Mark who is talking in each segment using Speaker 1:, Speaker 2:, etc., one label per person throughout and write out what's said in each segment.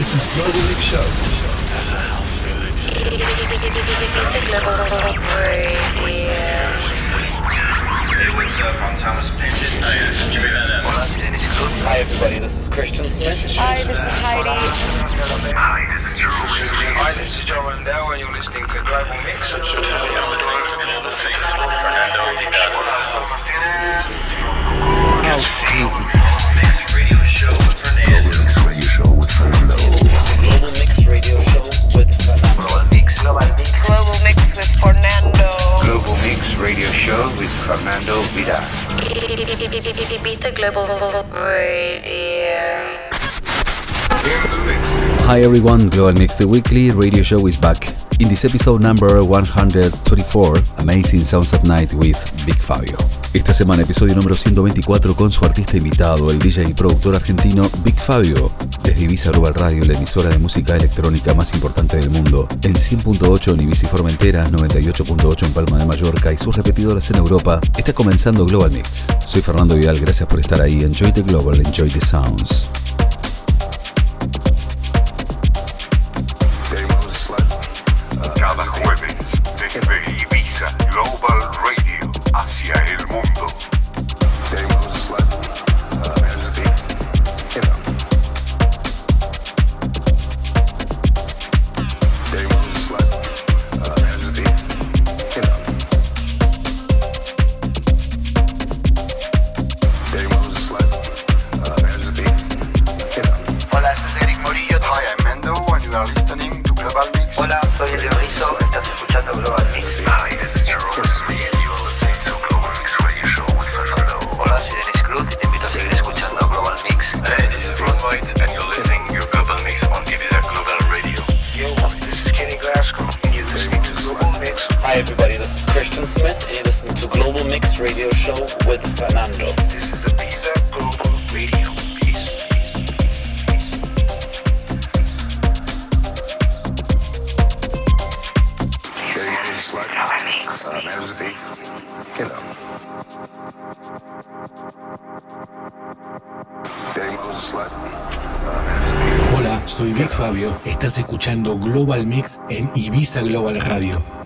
Speaker 1: This is Global Mix Show.
Speaker 2: Hey, what's up? I'm Thomas Penton. Hey, this is Jimmy Van
Speaker 3: Hi everybody, this is Christian Smith.
Speaker 4: Hi, this is Heidi.
Speaker 2: Hi, this is Drew.
Speaker 5: Hi, this is Joe Randell, and you're listening to Global Mix.
Speaker 2: You're listening to Global Mix with Fernando Hidalgo.
Speaker 6: House music.
Speaker 3: Global Mix with Fernando.
Speaker 4: Global Mix
Speaker 7: Radio Show with Fernando Vida.
Speaker 4: Ibiza Global Radio.
Speaker 6: Hi everyone, Global Mix the Weekly radio show is back. In this episode number 124, Amazing Sounds at Night with Big Fabio. Esta semana episodio número 124 con su artista invitado, el DJ y productor argentino Big Fabio. Desde Ibiza Global Radio, la emisora de música electrónica más importante del mundo. En 100.8 en Ibiza y Formentera, 98.8 en Palma de Mallorca y sus repetidoras en Europa, está comenzando Global Mix. Soy Fernando Vidal, gracias por estar ahí. Enjoy the global, enjoy the sounds.
Speaker 8: Cada jueves, desde Ibiza Global Radio hacia el Global Mix
Speaker 9: en Ibiza Global Radio.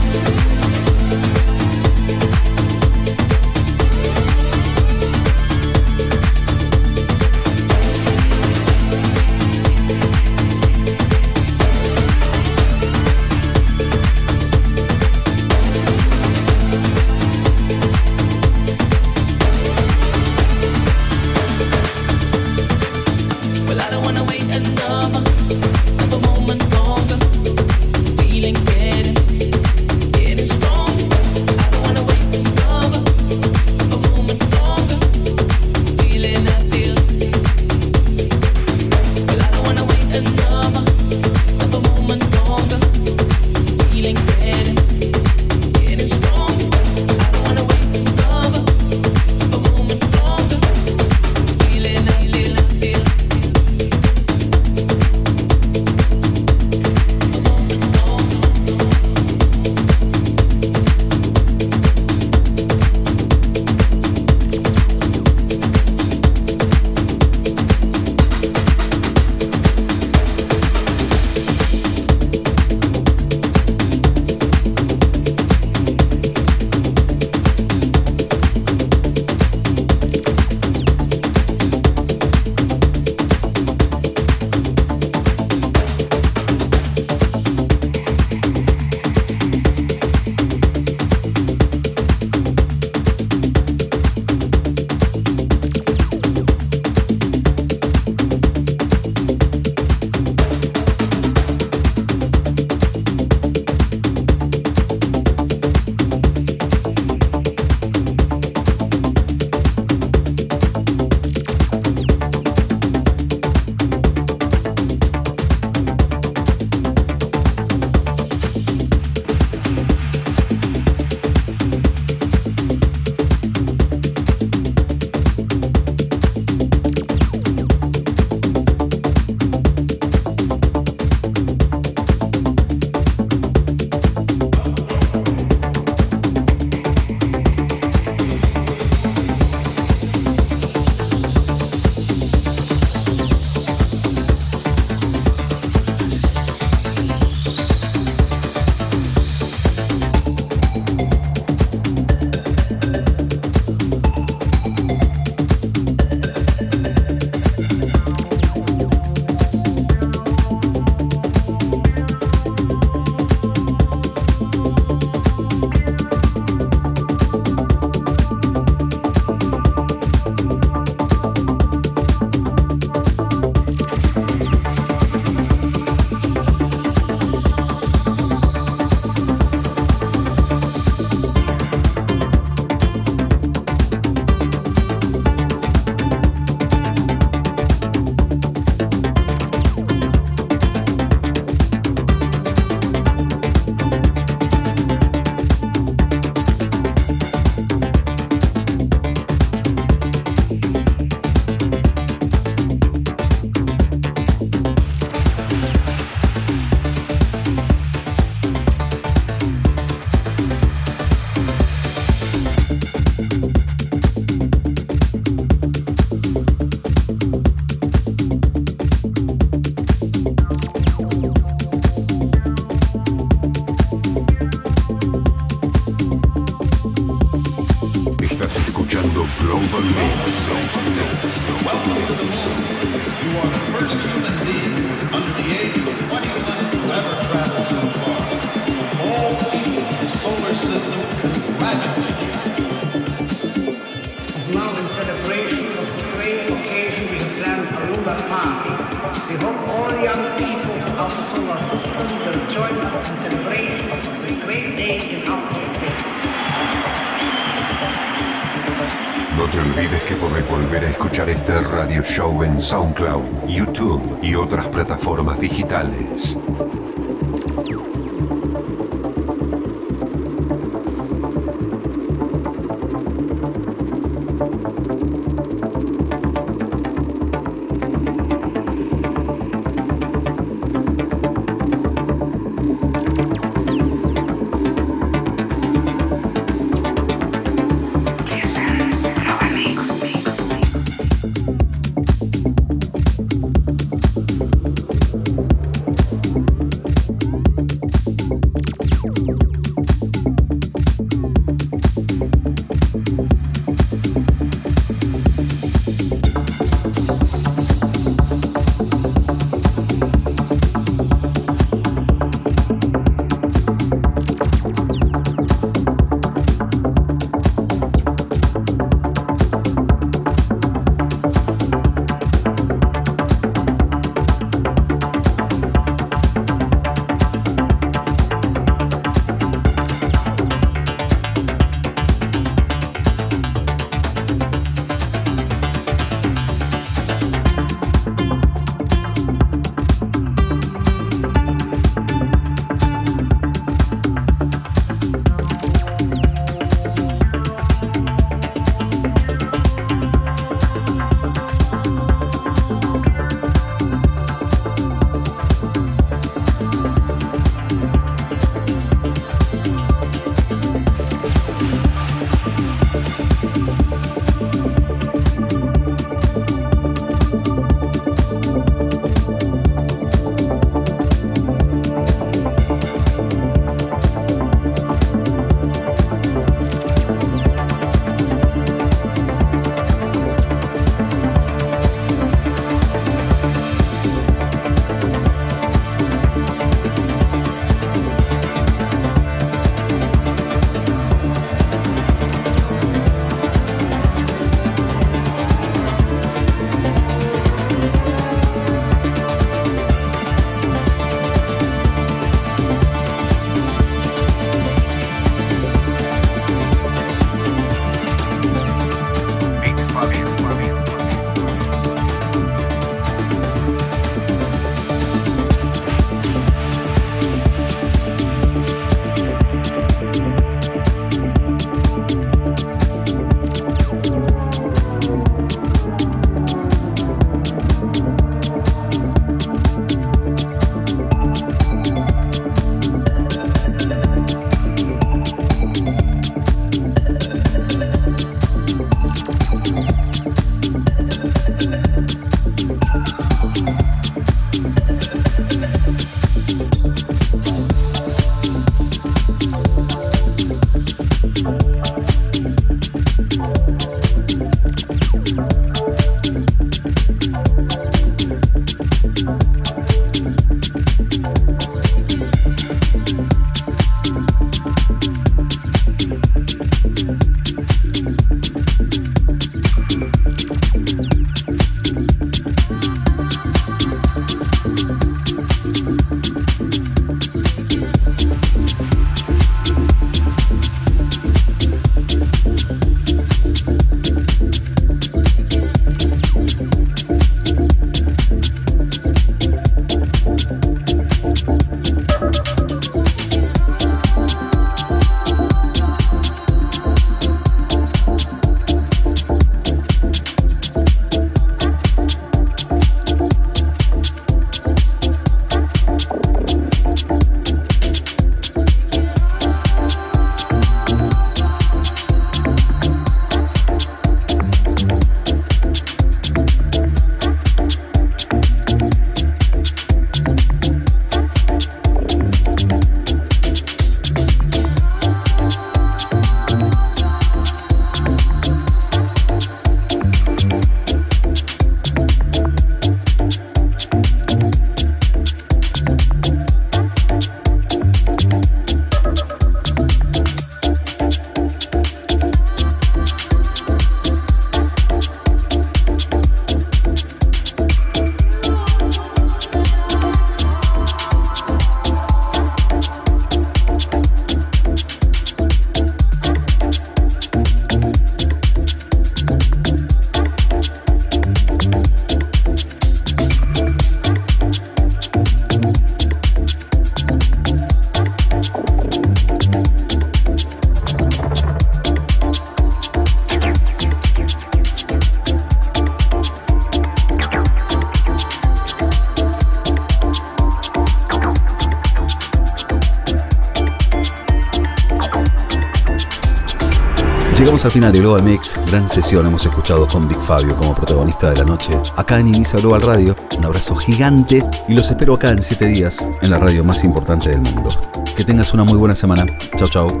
Speaker 6: al final del OMX, gran sesión hemos escuchado con Big Fabio como protagonista de la noche, acá en Ibiza Global Radio. Un abrazo gigante y los espero acá en 7 días en la radio más importante del mundo. Que tengas una muy buena semana. Chao, chao.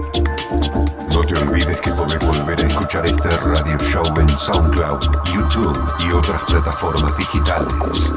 Speaker 8: No te olvides que podés volver a escuchar este radio show en SoundCloud, YouTube y otras plataformas digitales.